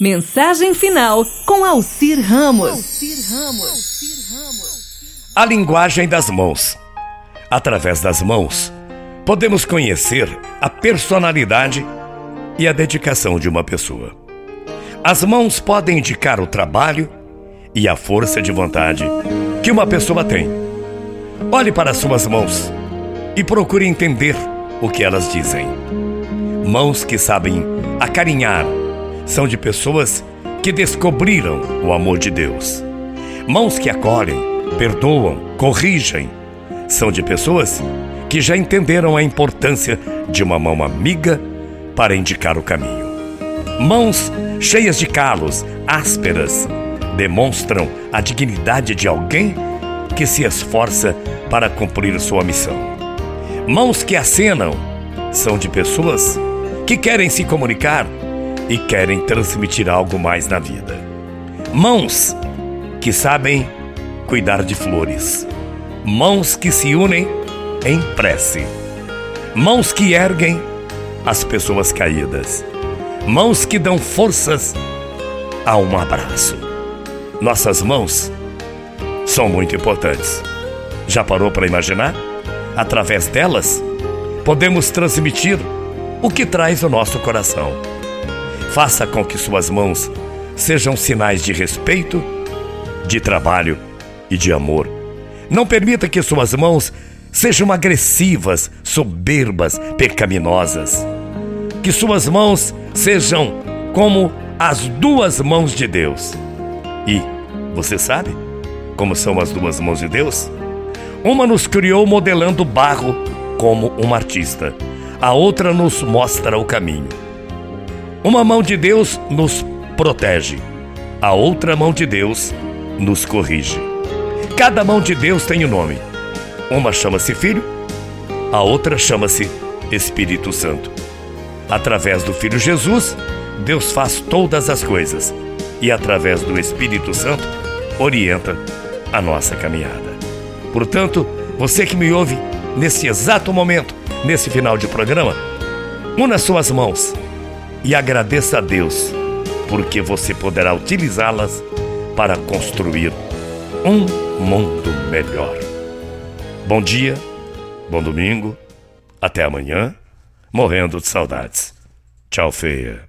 Mensagem final com Alcir Ramos. A linguagem das mãos. Através das mãos, podemos conhecer a personalidade e a dedicação de uma pessoa. As mãos podem indicar o trabalho e a força de vontade que uma pessoa tem. Olhe para suas mãos e procure entender o que elas dizem. Mãos que sabem acarinhar são de pessoas que descobriram o amor de Deus. Mãos que acolhem, perdoam, corrigem, são de pessoas que já entenderam a importância de uma mão amiga para indicar o caminho. Mãos cheias de calos, ásperas, demonstram a dignidade de alguém que se esforça para cumprir sua missão. Mãos que acenam são de pessoas que querem se comunicar e querem transmitir algo mais na vida. Mãos que sabem cuidar de flores. Mãos que se unem em prece. Mãos que erguem as pessoas caídas. Mãos que dão forças a um abraço. Nossas mãos são muito importantes. Já parou para imaginar? Através delas, podemos transmitir o que traz o nosso coração. Faça com que suas mãos sejam sinais de respeito, de trabalho e de amor. Não permita que suas mãos sejam agressivas, soberbas, pecaminosas. Que suas mãos sejam como as duas mãos de Deus. E você sabe como são as duas mãos de Deus? Uma nos criou modelando barro como um artista, a outra nos mostra o caminho. Uma mão de Deus nos protege, a outra mão de Deus nos corrige. Cada mão de Deus tem um nome. Uma chama-se Filho, a outra chama-se Espírito Santo. Através do Filho Jesus, Deus faz todas as coisas e através do Espírito Santo orienta a nossa caminhada. Portanto, você que me ouve nesse exato momento, nesse final de programa, una suas mãos e agradeça a Deus, porque você poderá utilizá-las para construir um mundo melhor. Bom dia, bom domingo, até amanhã, morrendo de saudades. Tchau, feia.